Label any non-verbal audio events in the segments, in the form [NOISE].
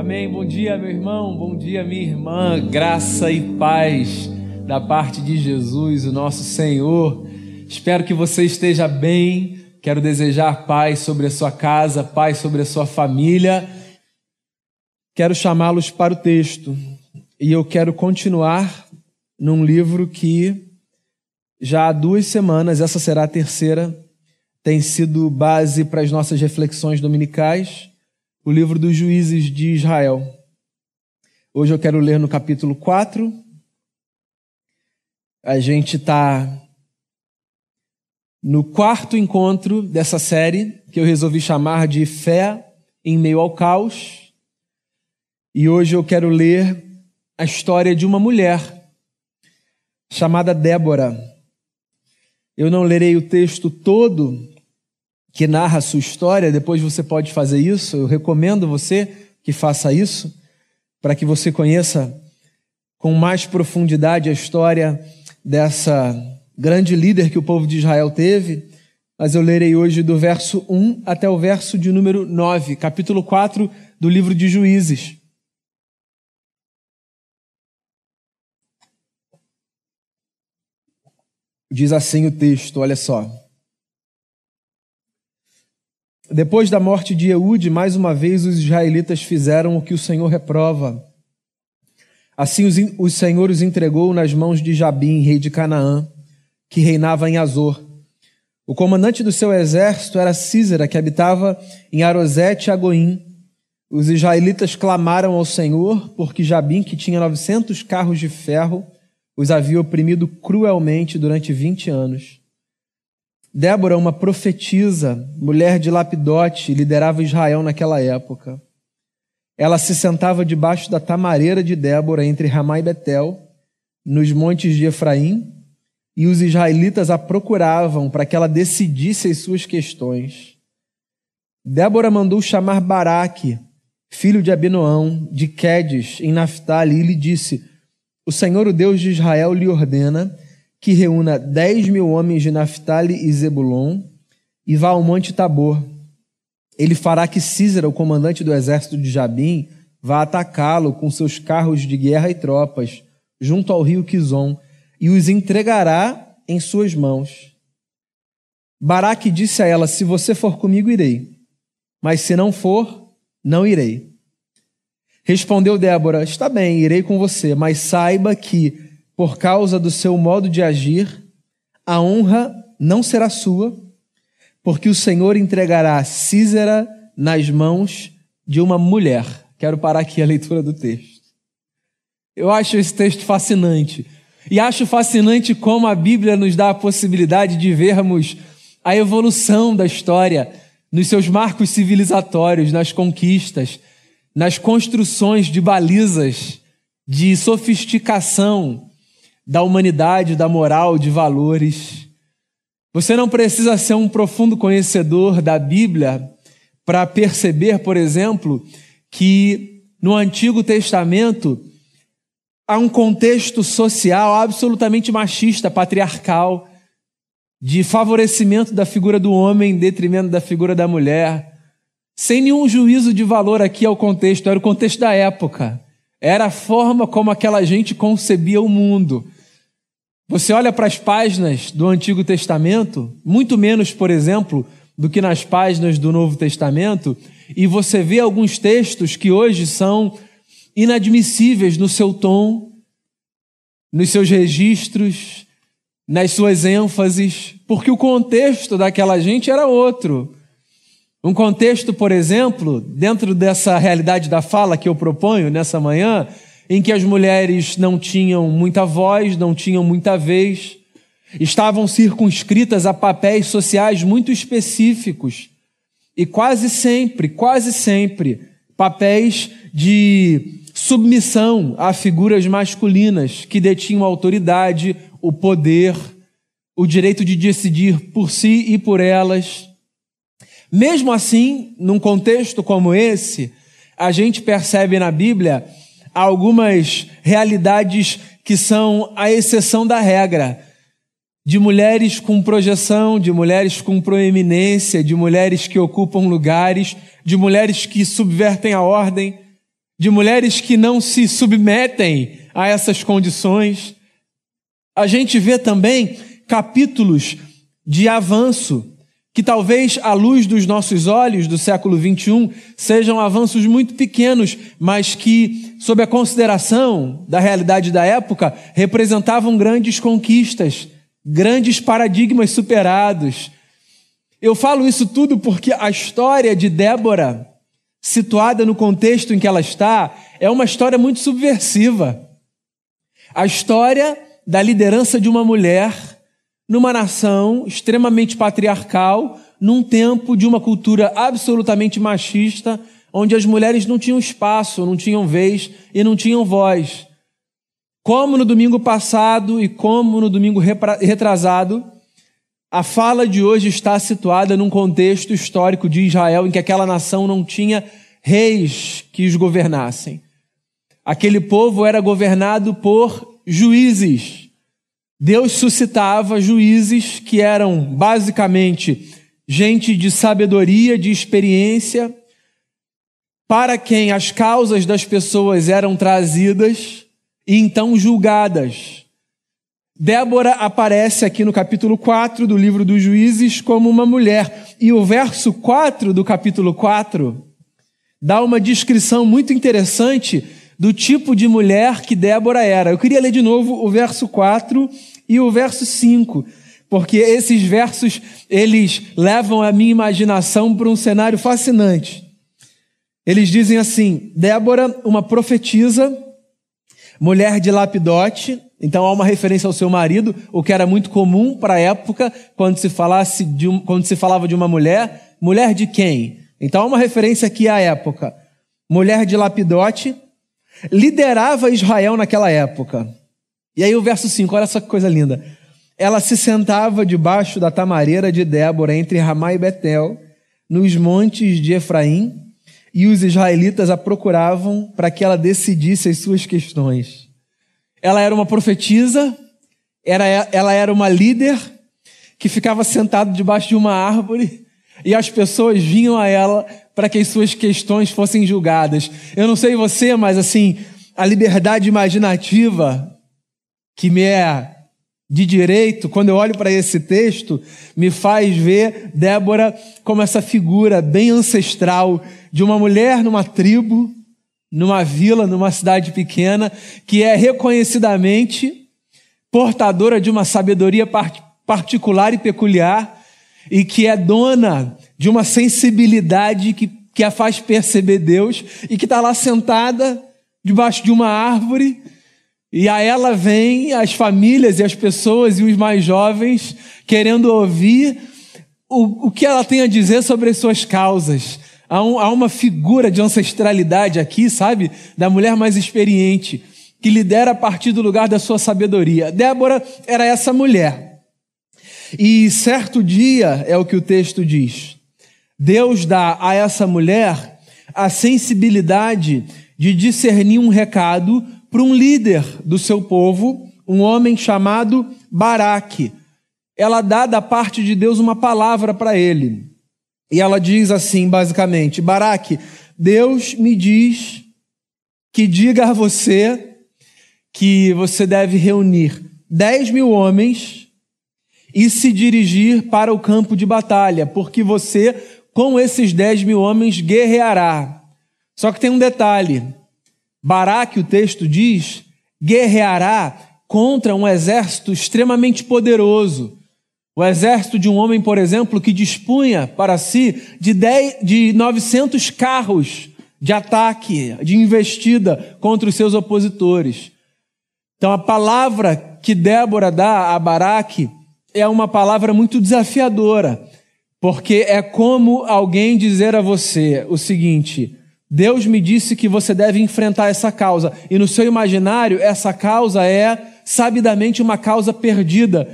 Amém. Bom dia, meu irmão. Bom dia, minha irmã. Graça e paz da parte de Jesus, o nosso Senhor. Espero que você esteja bem. Quero desejar paz sobre a sua casa, paz sobre a sua família. Quero chamá-los para o texto e eu quero continuar num livro que já há duas semanas, essa será a terceira, tem sido base para as nossas reflexões dominicais o livro dos juízes de Israel. Hoje eu quero ler no capítulo 4. A gente está no quarto encontro dessa série, que eu resolvi chamar de Fé em Meio ao Caos. E hoje eu quero ler a história de uma mulher chamada Débora. Eu não lerei o texto todo, que narra a sua história, depois você pode fazer isso. Eu recomendo você que faça isso, para que você conheça com mais profundidade a história dessa grande líder que o povo de Israel teve. Mas eu lerei hoje do verso 1 até o verso de número 9, capítulo 4 do livro de Juízes. Diz assim o texto, olha só. Depois da morte de Eude, mais uma vez os israelitas fizeram o que o Senhor reprova. Assim o Senhor os entregou nas mãos de Jabim, rei de Canaã, que reinava em Azor. O comandante do seu exército era Císera, que habitava em Arosete Agoim. Os israelitas clamaram ao Senhor, porque Jabim, que tinha novecentos carros de ferro, os havia oprimido cruelmente durante vinte anos. Débora, uma profetisa, mulher de Lapidote, liderava Israel naquela época. Ela se sentava debaixo da tamareira de Débora entre Ramá e Betel, nos montes de Efraim, e os israelitas a procuravam para que ela decidisse as suas questões. Débora mandou chamar Baraque, filho de Abinoão, de Quedes, em Naphtali, e lhe disse: O Senhor, o Deus de Israel, lhe ordena que reúna dez mil homens de Naphtali e Zebulon e vá ao Monte Tabor. Ele fará que Císera, o comandante do exército de Jabim, vá atacá-lo com seus carros de guerra e tropas, junto ao rio Quizon, e os entregará em suas mãos. Baraque disse a ela: Se você for comigo, irei, mas se não for, não irei. Respondeu Débora: Está bem, irei com você, mas saiba que por causa do seu modo de agir, a honra não será sua, porque o Senhor entregará Císera nas mãos de uma mulher. Quero parar aqui a leitura do texto. Eu acho esse texto fascinante. E acho fascinante como a Bíblia nos dá a possibilidade de vermos a evolução da história nos seus marcos civilizatórios, nas conquistas, nas construções de balizas, de sofisticação, da humanidade, da moral, de valores. Você não precisa ser um profundo conhecedor da Bíblia para perceber, por exemplo, que no Antigo Testamento há um contexto social absolutamente machista, patriarcal, de favorecimento da figura do homem em detrimento da figura da mulher, sem nenhum juízo de valor aqui ao contexto, era o contexto da época. Era a forma como aquela gente concebia o mundo. Você olha para as páginas do Antigo Testamento, muito menos, por exemplo, do que nas páginas do Novo Testamento, e você vê alguns textos que hoje são inadmissíveis no seu tom, nos seus registros, nas suas ênfases, porque o contexto daquela gente era outro. Um contexto, por exemplo, dentro dessa realidade da fala que eu proponho nessa manhã, em que as mulheres não tinham muita voz, não tinham muita vez, estavam circunscritas a papéis sociais muito específicos e quase sempre, quase sempre, papéis de submissão a figuras masculinas que detinham a autoridade, o poder, o direito de decidir por si e por elas. Mesmo assim, num contexto como esse, a gente percebe na Bíblia algumas realidades que são a exceção da regra. De mulheres com projeção, de mulheres com proeminência, de mulheres que ocupam lugares, de mulheres que subvertem a ordem, de mulheres que não se submetem a essas condições. A gente vê também capítulos de avanço, que talvez à luz dos nossos olhos do século 21 sejam avanços muito pequenos, mas que, sob a consideração da realidade da época, representavam grandes conquistas, grandes paradigmas superados. Eu falo isso tudo porque a história de Débora, situada no contexto em que ela está, é uma história muito subversiva. A história da liderança de uma mulher numa nação extremamente patriarcal, num tempo de uma cultura absolutamente machista, onde as mulheres não tinham espaço, não tinham vez e não tinham voz. Como no domingo passado e como no domingo retrasado, a fala de hoje está situada num contexto histórico de Israel em que aquela nação não tinha reis que os governassem. Aquele povo era governado por juízes. Deus suscitava juízes que eram basicamente gente de sabedoria, de experiência, para quem as causas das pessoas eram trazidas e então julgadas. Débora aparece aqui no capítulo 4 do livro dos Juízes como uma mulher, e o verso 4 do capítulo 4 dá uma descrição muito interessante do tipo de mulher que Débora era. Eu queria ler de novo o verso 4 e o verso 5, porque esses versos eles levam a minha imaginação para um cenário fascinante. Eles dizem assim: Débora, uma profetisa, mulher de Lapidote, então há uma referência ao seu marido, o que era muito comum para a época, quando se, falasse de um, quando se falava de uma mulher. Mulher de quem? Então há uma referência aqui à época. Mulher de Lapidote, liderava Israel naquela época. E aí o verso 5, olha só que coisa linda. Ela se sentava debaixo da tamareira de Débora, entre Ramá e Betel, nos montes de Efraim, e os israelitas a procuravam para que ela decidisse as suas questões. Ela era uma profetisa, era, ela era uma líder que ficava sentada debaixo de uma árvore e as pessoas vinham a ela para que as suas questões fossem julgadas. Eu não sei você, mas assim, a liberdade imaginativa que me é de direito, quando eu olho para esse texto, me faz ver Débora como essa figura bem ancestral de uma mulher numa tribo, numa vila, numa cidade pequena, que é reconhecidamente portadora de uma sabedoria particular e peculiar e que é dona de uma sensibilidade que, que a faz perceber Deus e que está lá sentada debaixo de uma árvore e a ela vem as famílias e as pessoas e os mais jovens querendo ouvir o, o que ela tem a dizer sobre as suas causas. Há, um, há uma figura de ancestralidade aqui, sabe? Da mulher mais experiente, que lidera a partir do lugar da sua sabedoria. Débora era essa mulher. E certo dia, é o que o texto diz, Deus dá a essa mulher a sensibilidade de discernir um recado para um líder do seu povo, um homem chamado Baraque. Ela dá da parte de Deus uma palavra para ele. E ela diz assim, basicamente: Baraque, Deus me diz que diga a você que você deve reunir 10 mil homens e se dirigir para o campo de batalha, porque você, com esses 10 mil homens, guerreará. Só que tem um detalhe: Baraque, o texto diz, guerreará contra um exército extremamente poderoso. O exército de um homem, por exemplo, que dispunha para si de, 10, de 900 carros de ataque, de investida contra os seus opositores. Então, a palavra que Débora dá a Baraque é uma palavra muito desafiadora, porque é como alguém dizer a você o seguinte: Deus me disse que você deve enfrentar essa causa. E no seu imaginário, essa causa é sabidamente uma causa perdida,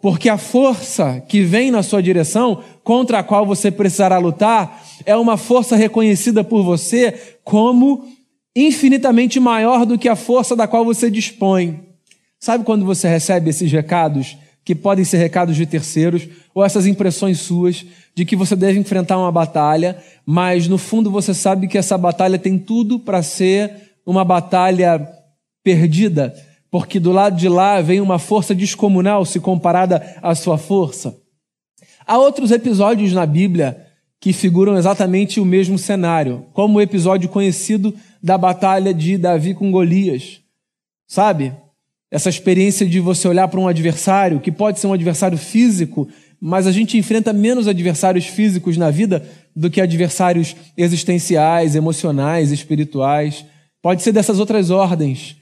porque a força que vem na sua direção, contra a qual você precisará lutar, é uma força reconhecida por você como infinitamente maior do que a força da qual você dispõe. Sabe quando você recebe esses recados que podem ser recados de terceiros, ou essas impressões suas de que você deve enfrentar uma batalha, mas no fundo você sabe que essa batalha tem tudo para ser uma batalha perdida, porque do lado de lá vem uma força descomunal se comparada à sua força. Há outros episódios na Bíblia que figuram exatamente o mesmo cenário, como o episódio conhecido da batalha de Davi com Golias. Sabe? Essa experiência de você olhar para um adversário, que pode ser um adversário físico, mas a gente enfrenta menos adversários físicos na vida do que adversários existenciais, emocionais, espirituais. Pode ser dessas outras ordens.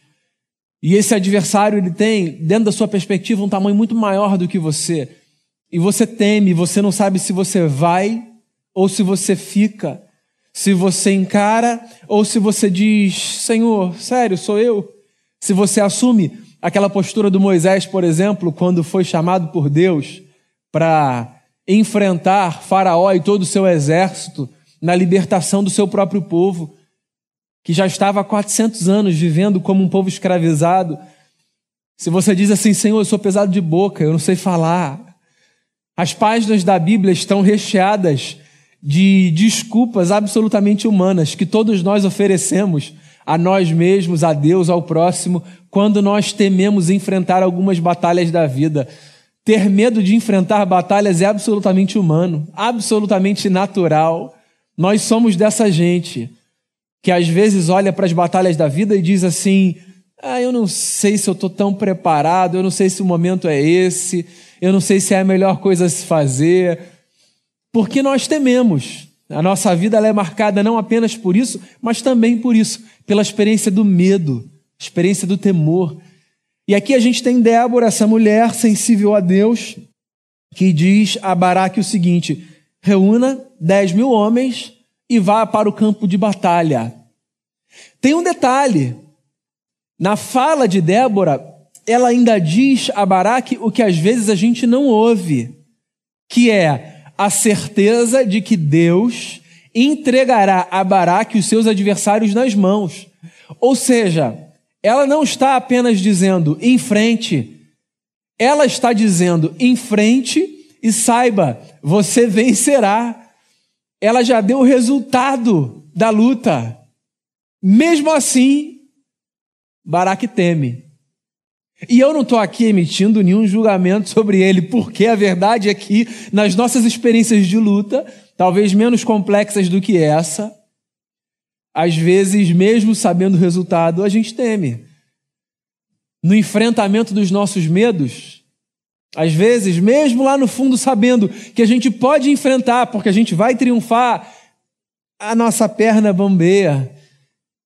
E esse adversário, ele tem, dentro da sua perspectiva, um tamanho muito maior do que você. E você teme, você não sabe se você vai ou se você fica. Se você encara ou se você diz: Senhor, sério, sou eu. Se você assume aquela postura do Moisés, por exemplo, quando foi chamado por Deus para enfrentar Faraó e todo o seu exército na libertação do seu próprio povo, que já estava há 400 anos vivendo como um povo escravizado. Se você diz assim, Senhor, eu sou pesado de boca, eu não sei falar. As páginas da Bíblia estão recheadas de desculpas absolutamente humanas que todos nós oferecemos a nós mesmos, a Deus, ao próximo, quando nós tememos enfrentar algumas batalhas da vida. Ter medo de enfrentar batalhas é absolutamente humano, absolutamente natural. Nós somos dessa gente que às vezes olha para as batalhas da vida e diz assim: ah, eu não sei se eu estou tão preparado, eu não sei se o momento é esse, eu não sei se é a melhor coisa a se fazer. Porque nós tememos. A nossa vida é marcada não apenas por isso, mas também por isso, pela experiência do medo, experiência do temor. E aqui a gente tem Débora, essa mulher sensível a Deus, que diz a Baraque o seguinte: reúna 10 mil homens e vá para o campo de batalha. Tem um detalhe. Na fala de Débora, ela ainda diz a Baraque o que às vezes a gente não ouve, que é a certeza de que Deus entregará a Baraque os seus adversários nas mãos. Ou seja, ela não está apenas dizendo em frente, ela está dizendo em frente e saiba, você vencerá. Ela já deu o resultado da luta. Mesmo assim, Baraque teme. E eu não estou aqui emitindo nenhum julgamento sobre ele, porque a verdade é que nas nossas experiências de luta, talvez menos complexas do que essa, às vezes, mesmo sabendo o resultado, a gente teme. No enfrentamento dos nossos medos, às vezes, mesmo lá no fundo, sabendo que a gente pode enfrentar, porque a gente vai triunfar, a nossa perna bambeia,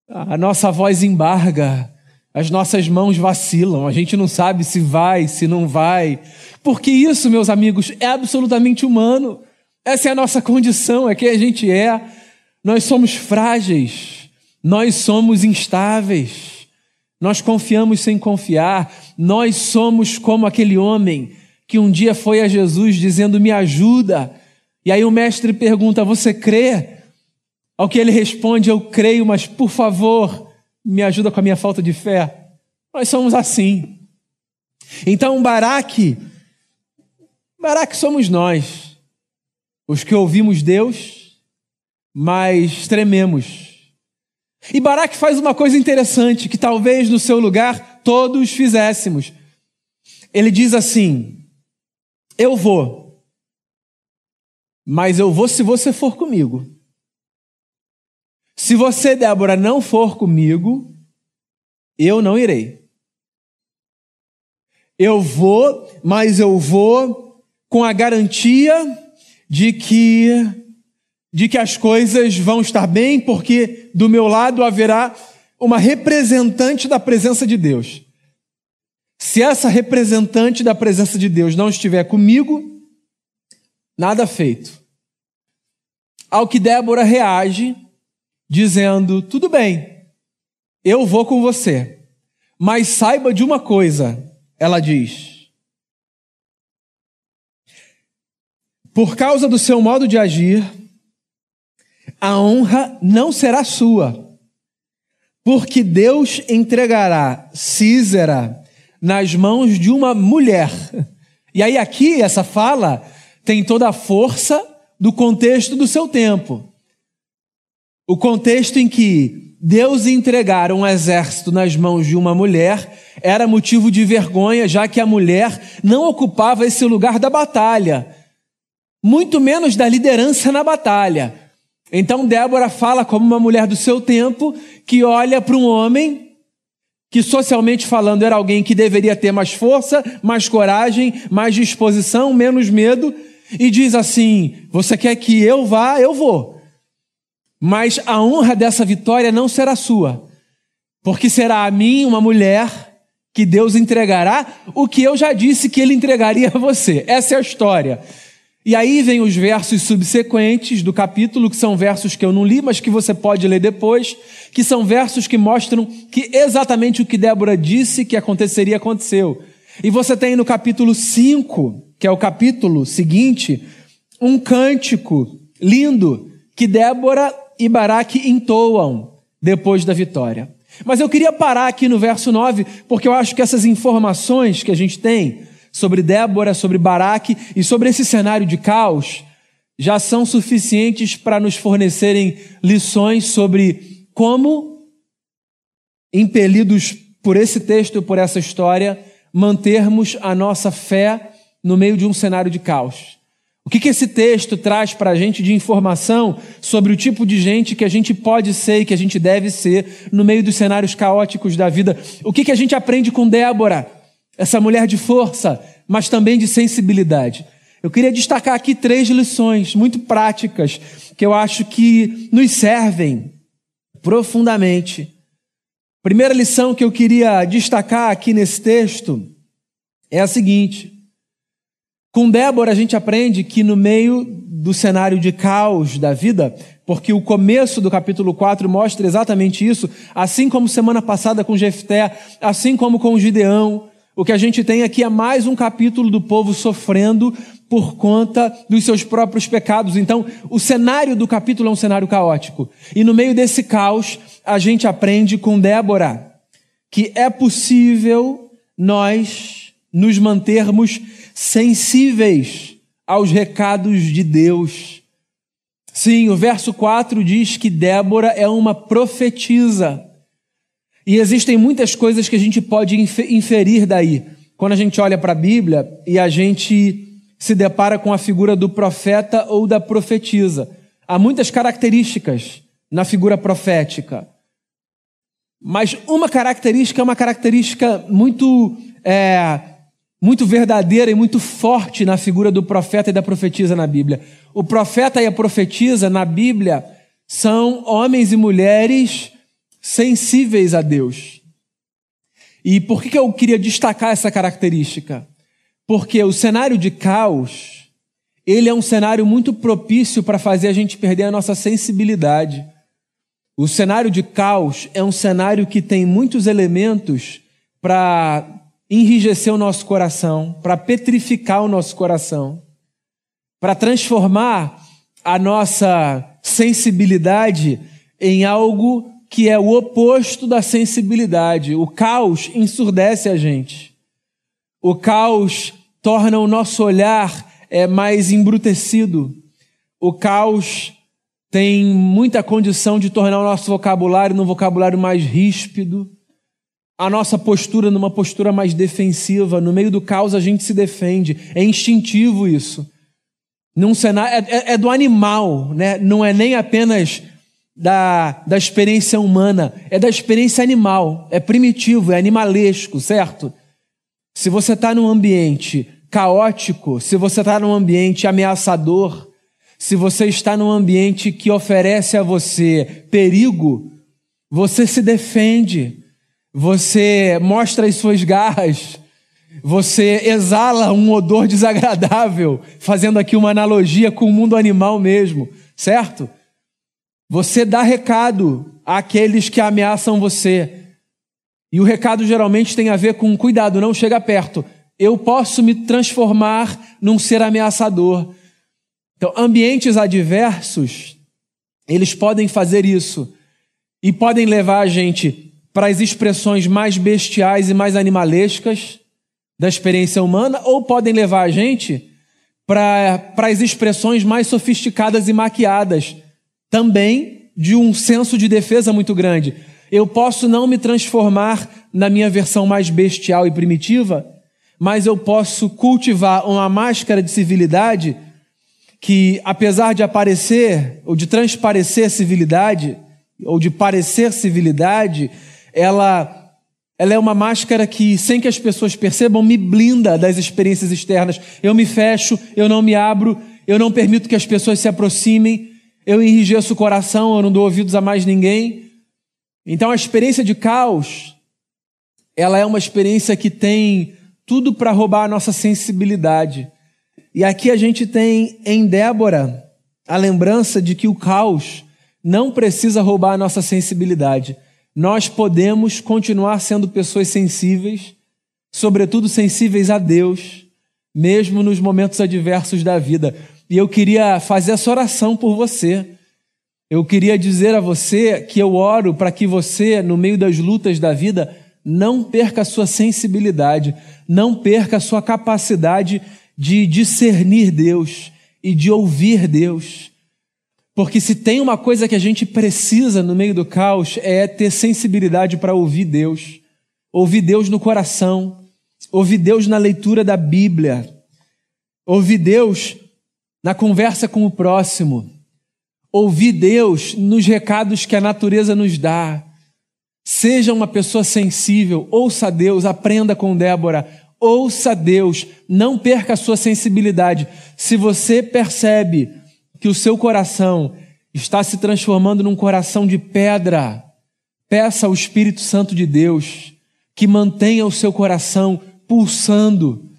a nossa voz embarga, as nossas mãos vacilam, a gente não sabe se vai, se não vai. Porque isso, meus amigos, é absolutamente humano. Essa é a nossa condição, é quem a gente é. Nós somos frágeis, nós somos instáveis, nós confiamos sem confiar, nós somos como aquele homem que um dia foi a Jesus dizendo: Me ajuda. E aí o mestre pergunta: Você crê? Ao que ele responde: Eu creio, mas por favor, me ajuda com a minha falta de fé. Nós somos assim. Então, Baraque, Baraque somos nós, os que ouvimos Deus, mas trememos. E Baraque faz uma coisa interessante que talvez no seu lugar todos fizéssemos. Ele diz assim: Eu vou, mas eu vou se você for comigo. Se você, Débora, não for comigo, eu não irei. Eu vou, mas eu vou com a garantia de que de que as coisas vão estar bem, porque do meu lado haverá uma representante da presença de Deus. Se essa representante da presença de Deus não estiver comigo, nada feito. Ao que Débora reage dizendo: tudo bem, eu vou com você, mas saiba de uma coisa, ela diz. Por causa do seu modo de agir, a honra não será sua, porque Deus entregará Císera nas mãos de uma mulher, E aí, aqui, essa fala tem toda a força do contexto do seu tempo. O contexto em que Deus entregar um exército nas mãos de uma mulher era motivo de vergonha, já que a mulher não ocupava esse lugar da batalha, muito menos da liderança na batalha. Então Débora fala como uma mulher do seu tempo que olha para um homem que socialmente falando era alguém que deveria ter mais força, mais coragem, mais disposição, menos medo, e diz assim: Você quer que eu vá? Eu vou. Mas a honra dessa vitória não será sua, porque será a mim, uma mulher, que Deus entregará o que eu já disse que ele entregaria a você. Essa é a história. E aí vem os versos subsequentes do capítulo, que são versos que eu não li, mas que você pode ler depois, que são versos que mostram que exatamente o que Débora disse que aconteceria aconteceu. E você tem no capítulo 5, que é o capítulo seguinte, um cântico lindo que Débora e Baraque entoam depois da vitória. Mas eu queria parar aqui no verso 9, porque eu acho que essas informações que a gente tem sobre Débora, sobre Baraque e sobre esse cenário de caos já são suficientes para nos fornecerem lições sobre como, impelidos por esse texto por essa história, mantermos a nossa fé no meio de um cenário de caos. O que, que esse texto traz para a gente de informação sobre o tipo de gente que a gente pode ser e que a gente deve ser no meio dos cenários caóticos da vida? O que, que a gente aprende com Débora, essa mulher de força, mas também de sensibilidade? Eu queria destacar aqui três lições muito práticas que eu acho que nos servem profundamente. Primeira lição que eu queria destacar aqui nesse texto é a seguinte: com Débora, a gente aprende que no meio do cenário de caos da vida, porque o começo do capítulo 4 mostra exatamente isso, assim como semana passada com Jefté, assim como com Gideão, o que a gente tem aqui é mais um capítulo do povo sofrendo por conta dos seus próprios pecados. Então, o cenário do capítulo é um cenário caótico. E no meio desse caos, a gente aprende com Débora que é possível nós nos mantermos sensíveis aos recados de Deus. Sim, o verso 4 diz que Débora é uma profetisa. E existem muitas coisas que a gente pode inferir daí. Quando a gente olha para a Bíblia e a gente se depara com a figura do profeta ou da profetisa. Há muitas características na figura profética. Mas uma característica é uma característica muito é, muito verdadeira e muito forte na figura do profeta e da profetisa na Bíblia. O profeta e a profetisa na Bíblia são homens e mulheres sensíveis a Deus. E por que eu queria destacar essa característica? Porque o cenário de caos, ele é um cenário muito propício para fazer a gente perder a nossa sensibilidade. O cenário de caos é um cenário que tem muitos elementos para enrijecer o nosso coração, para petrificar o nosso coração, para transformar a nossa sensibilidade em algo que é o oposto da sensibilidade. O caos ensurdece a gente. O caos torna o nosso olhar é, mais embrutecido. O caos tem muita condição de tornar o nosso vocabulário num vocabulário mais ríspido a nossa postura numa postura mais defensiva. No meio do caos a gente se defende. É instintivo isso. Num cenário, é, é, é do animal, né? não é nem apenas da, da experiência humana, é da experiência animal. É primitivo, é animalesco, certo? Se você está num ambiente caótico, se você está num ambiente ameaçador, se você está num ambiente que oferece a você perigo, você se defende você mostra as suas garras, você exala um odor desagradável, fazendo aqui uma analogia com o mundo animal mesmo, certo? Você dá recado àqueles que ameaçam você. E o recado geralmente tem a ver com cuidado, não chega perto. Eu posso me transformar num ser ameaçador. Então, ambientes adversos, eles podem fazer isso e podem levar a gente para as expressões mais bestiais e mais animalescas, da experiência humana ou podem levar a gente para as expressões mais sofisticadas e maquiadas, também de um senso de defesa muito grande. Eu posso não me transformar na minha versão mais bestial e primitiva, mas eu posso cultivar uma máscara de civilidade que, apesar de aparecer ou de transparecer civilidade, ou de parecer civilidade, ela ela é uma máscara que, sem que as pessoas percebam, me blinda das experiências externas. Eu me fecho, eu não me abro, eu não permito que as pessoas se aproximem, eu enrijeço o coração, eu não dou ouvidos a mais ninguém. Então a experiência de caos, ela é uma experiência que tem tudo para roubar a nossa sensibilidade. E aqui a gente tem em Débora a lembrança de que o caos não precisa roubar a nossa sensibilidade nós podemos continuar sendo pessoas sensíveis, sobretudo sensíveis a Deus, mesmo nos momentos adversos da vida. E eu queria fazer essa oração por você. Eu queria dizer a você que eu oro para que você, no meio das lutas da vida, não perca a sua sensibilidade, não perca a sua capacidade de discernir Deus e de ouvir Deus. Porque se tem uma coisa que a gente precisa no meio do caos é ter sensibilidade para ouvir Deus, ouvir Deus no coração, ouvir Deus na leitura da Bíblia, ouvir Deus na conversa com o próximo, ouvir Deus nos recados que a natureza nos dá. Seja uma pessoa sensível, ouça Deus, aprenda com Débora, ouça Deus, não perca a sua sensibilidade. Se você percebe que o seu coração está se transformando num coração de pedra, peça ao Espírito Santo de Deus que mantenha o seu coração pulsando,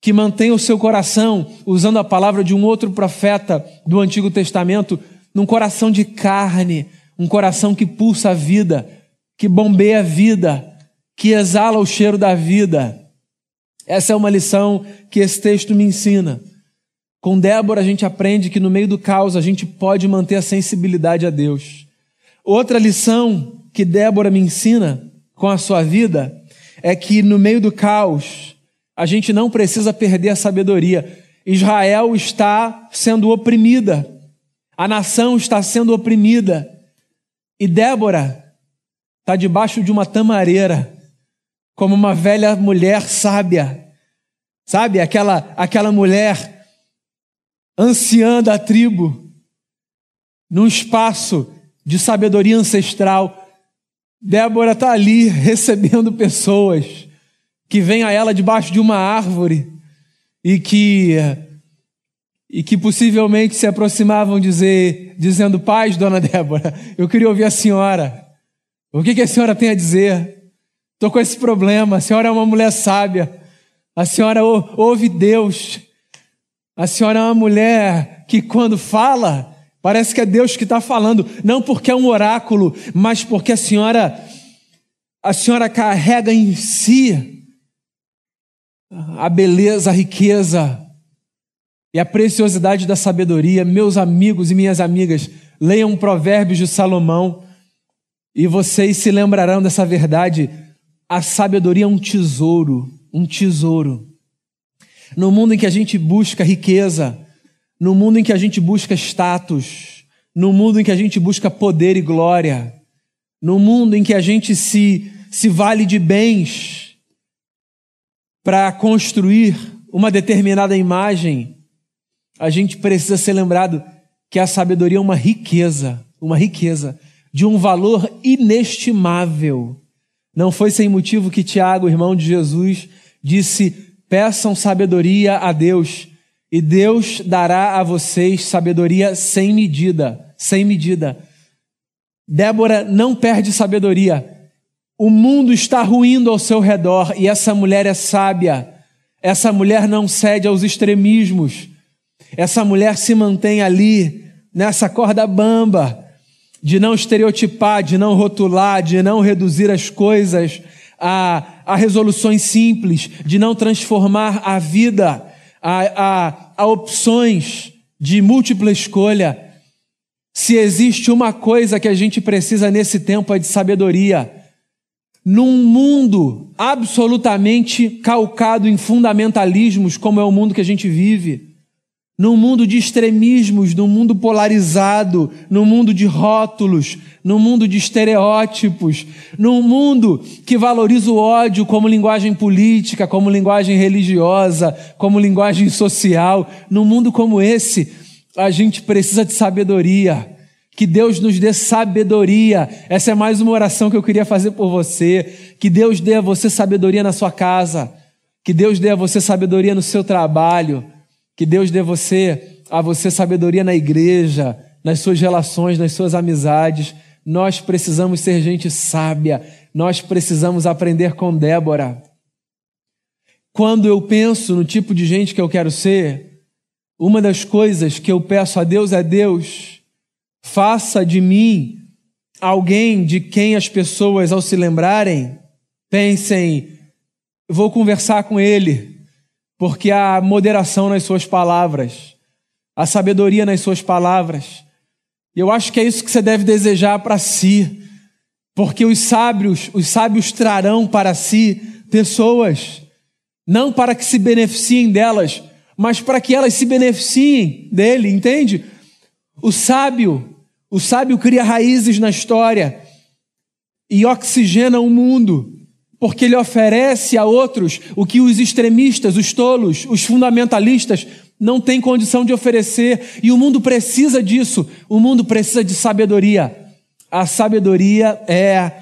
que mantenha o seu coração, usando a palavra de um outro profeta do Antigo Testamento, num coração de carne, um coração que pulsa a vida, que bombeia a vida, que exala o cheiro da vida. Essa é uma lição que esse texto me ensina. Com Débora, a gente aprende que no meio do caos a gente pode manter a sensibilidade a Deus. Outra lição que Débora me ensina com a sua vida é que no meio do caos a gente não precisa perder a sabedoria. Israel está sendo oprimida, a nação está sendo oprimida, e Débora está debaixo de uma tamareira, como uma velha mulher sábia, sabe? Aquela, aquela mulher anciã da tribo, num espaço de sabedoria ancestral. Débora está ali [LAUGHS] recebendo pessoas que vêm a ela debaixo de uma árvore e que e que possivelmente se aproximavam dizer, dizendo: Paz, dona Débora, eu queria ouvir a senhora. O que, que a senhora tem a dizer? Estou com esse problema. A senhora é uma mulher sábia. A senhora ouve Deus. A senhora é uma mulher que, quando fala, parece que é Deus que está falando, não porque é um oráculo, mas porque a senhora, a senhora carrega em si a beleza, a riqueza e a preciosidade da sabedoria. Meus amigos e minhas amigas, leiam Provérbios de Salomão e vocês se lembrarão dessa verdade. A sabedoria é um tesouro, um tesouro no mundo em que a gente busca riqueza, no mundo em que a gente busca status, no mundo em que a gente busca poder e glória, no mundo em que a gente se, se vale de bens para construir uma determinada imagem, a gente precisa ser lembrado que a sabedoria é uma riqueza, uma riqueza de um valor inestimável. Não foi sem motivo que Tiago, irmão de Jesus, disse: Peçam sabedoria a Deus, e Deus dará a vocês sabedoria sem medida, sem medida. Débora não perde sabedoria. O mundo está ruindo ao seu redor e essa mulher é sábia. Essa mulher não cede aos extremismos. Essa mulher se mantém ali, nessa corda bamba, de não estereotipar, de não rotular, de não reduzir as coisas a, a resoluções simples, de não transformar a vida a, a, a opções de múltipla escolha. Se existe uma coisa que a gente precisa nesse tempo é de sabedoria. Num mundo absolutamente calcado em fundamentalismos, como é o mundo que a gente vive, num mundo de extremismos, num mundo polarizado, num mundo de rótulos, num mundo de estereótipos, num mundo que valoriza o ódio como linguagem política, como linguagem religiosa, como linguagem social, num mundo como esse, a gente precisa de sabedoria. Que Deus nos dê sabedoria. Essa é mais uma oração que eu queria fazer por você. Que Deus dê a você sabedoria na sua casa. Que Deus dê a você sabedoria no seu trabalho. Que Deus dê a você, a você sabedoria na igreja, nas suas relações, nas suas amizades. Nós precisamos ser gente sábia. Nós precisamos aprender com Débora. Quando eu penso no tipo de gente que eu quero ser, uma das coisas que eu peço a Deus é Deus Faça de mim alguém de quem as pessoas, ao se lembrarem, pensem: vou conversar com ele, porque há moderação nas suas palavras, há sabedoria nas suas palavras. E eu acho que é isso que você deve desejar para si, porque os sábios, os sábios trarão para si pessoas, não para que se beneficiem delas, mas para que elas se beneficiem dele, entende? O sábio, o sábio cria raízes na história e oxigena o mundo, porque ele oferece a outros o que os extremistas, os tolos, os fundamentalistas não têm condição de oferecer, e o mundo precisa disso. O mundo precisa de sabedoria. A sabedoria é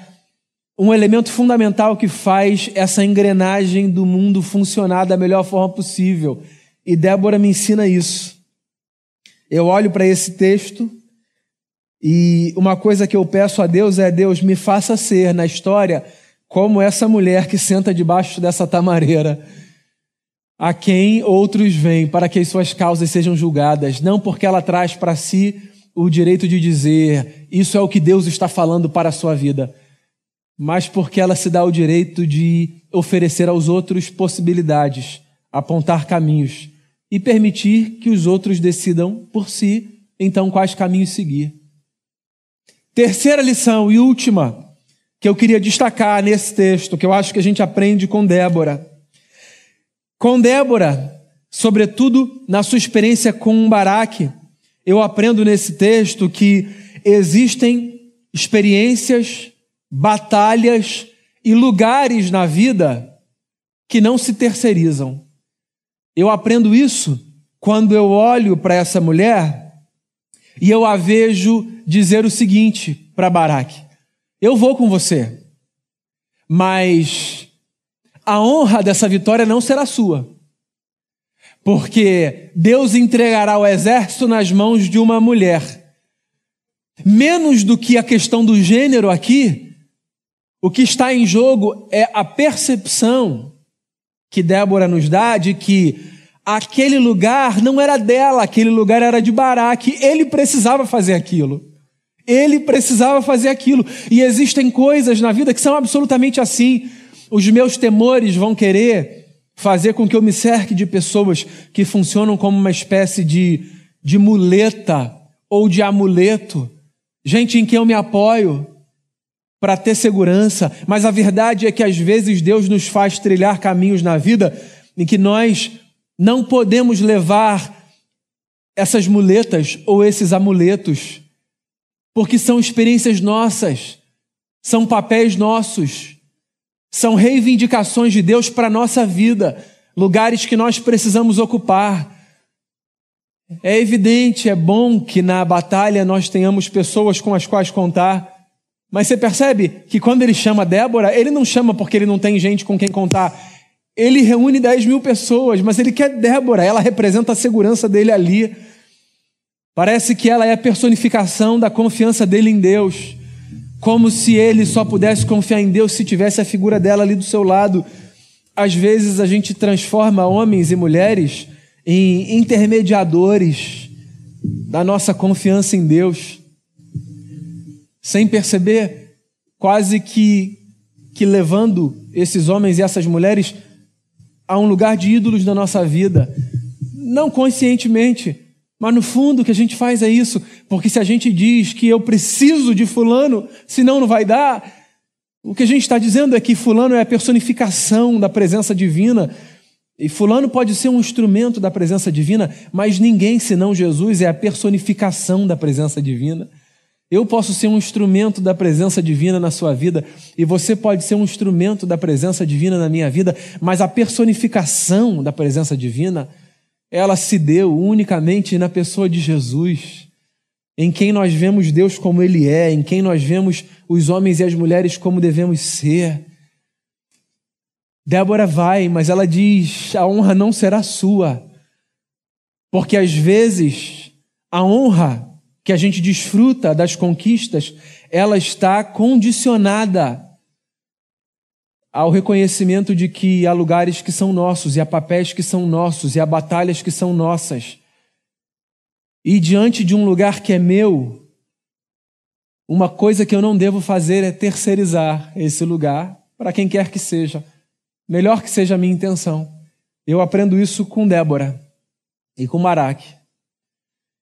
um elemento fundamental que faz essa engrenagem do mundo funcionar da melhor forma possível. E Débora me ensina isso. Eu olho para esse texto e uma coisa que eu peço a Deus é: Deus, me faça ser na história como essa mulher que senta debaixo dessa tamareira, a quem outros vêm para que as suas causas sejam julgadas, não porque ela traz para si o direito de dizer isso é o que Deus está falando para a sua vida, mas porque ela se dá o direito de oferecer aos outros possibilidades, apontar caminhos e permitir que os outros decidam por si, então, quais caminhos seguir. Terceira lição e última que eu queria destacar nesse texto, que eu acho que a gente aprende com Débora. Com Débora, sobretudo na sua experiência com Baraque, eu aprendo nesse texto que existem experiências, batalhas e lugares na vida que não se terceirizam. Eu aprendo isso quando eu olho para essa mulher e eu a vejo dizer o seguinte para Baraque: Eu vou com você, mas a honra dessa vitória não será sua. Porque Deus entregará o exército nas mãos de uma mulher. Menos do que a questão do gênero aqui, o que está em jogo é a percepção que Débora nos dá de que aquele lugar não era dela, aquele lugar era de Baraque. Ele precisava fazer aquilo. Ele precisava fazer aquilo. E existem coisas na vida que são absolutamente assim. Os meus temores vão querer fazer com que eu me cerque de pessoas que funcionam como uma espécie de, de muleta ou de amuleto. Gente em quem eu me apoio, para ter segurança, mas a verdade é que às vezes Deus nos faz trilhar caminhos na vida em que nós não podemos levar essas muletas ou esses amuletos, porque são experiências nossas, são papéis nossos, são reivindicações de Deus para a nossa vida, lugares que nós precisamos ocupar. É evidente, é bom que na batalha nós tenhamos pessoas com as quais contar. Mas você percebe que quando ele chama Débora, ele não chama porque ele não tem gente com quem contar. Ele reúne 10 mil pessoas, mas ele quer Débora, ela representa a segurança dele ali. Parece que ela é a personificação da confiança dele em Deus. Como se ele só pudesse confiar em Deus se tivesse a figura dela ali do seu lado. Às vezes a gente transforma homens e mulheres em intermediadores da nossa confiança em Deus sem perceber, quase que, que levando esses homens e essas mulheres a um lugar de ídolos da nossa vida. Não conscientemente, mas no fundo o que a gente faz é isso, porque se a gente diz que eu preciso de Fulano, senão não vai dar, O que a gente está dizendo é que Fulano é a personificação da presença divina, e Fulano pode ser um instrumento da presença divina, mas ninguém senão Jesus é a personificação da presença divina. Eu posso ser um instrumento da presença divina na sua vida, e você pode ser um instrumento da presença divina na minha vida, mas a personificação da presença divina, ela se deu unicamente na pessoa de Jesus em quem nós vemos Deus como Ele é, em quem nós vemos os homens e as mulheres como devemos ser. Débora vai, mas ela diz: a honra não será sua, porque às vezes a honra que a gente desfruta das conquistas, ela está condicionada ao reconhecimento de que há lugares que são nossos, e há papéis que são nossos, e há batalhas que são nossas. E diante de um lugar que é meu, uma coisa que eu não devo fazer é terceirizar esse lugar para quem quer que seja. Melhor que seja a minha intenção. Eu aprendo isso com Débora e com Maraque.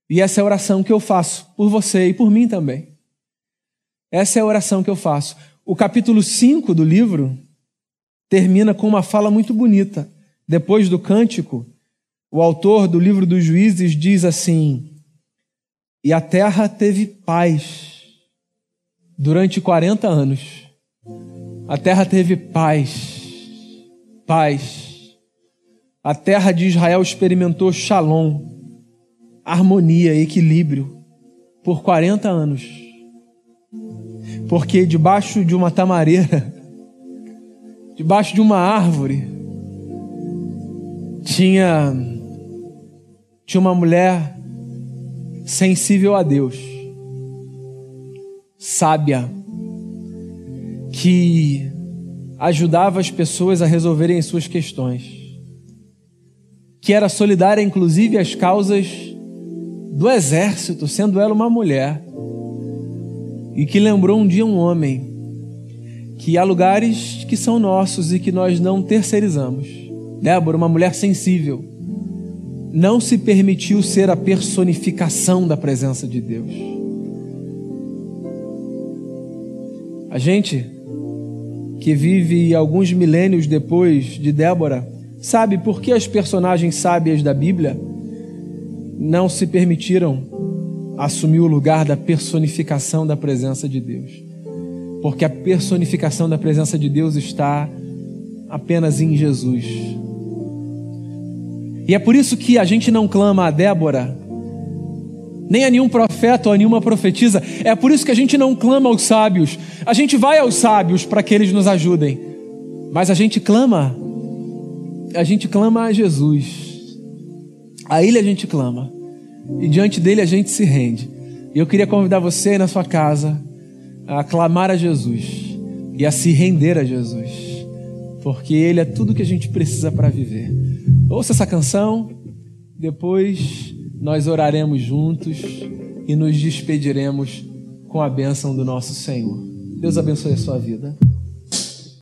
E essa é a oração que eu faço por você e por mim também. Essa é a oração que eu faço. O capítulo 5 do livro termina com uma fala muito bonita. Depois do cântico, o autor do livro dos Juízes diz assim: e a terra teve paz durante 40 anos. A terra teve paz. Paz. A terra de Israel experimentou shalom, harmonia, equilíbrio por 40 anos. Porque debaixo de uma tamareira, [LAUGHS] debaixo de uma árvore, tinha tinha uma mulher sensível a Deus, sábia, que ajudava as pessoas a resolverem as suas questões, que era solidária inclusive às causas do exército, sendo ela uma mulher, e que lembrou um dia um homem que há lugares que são nossos e que nós não terceirizamos. Débora, uma mulher sensível não se permitiu ser a personificação da presença de Deus. A gente que vive alguns milênios depois de Débora sabe por que as personagens sábias da Bíblia não se permitiram assumir o lugar da personificação da presença de Deus. Porque a personificação da presença de Deus está apenas em Jesus. E é por isso que a gente não clama a Débora, nem a nenhum profeta ou a nenhuma profetisa. É por isso que a gente não clama aos sábios. A gente vai aos sábios para que eles nos ajudem. Mas a gente clama, a gente clama a Jesus. A Ele a gente clama. E diante dele a gente se rende. E eu queria convidar você na sua casa a clamar a Jesus e a se render a Jesus. Porque Ele é tudo que a gente precisa para viver. Ouça essa canção, depois nós oraremos juntos e nos despediremos com a bênção do nosso Senhor. Deus abençoe a sua vida.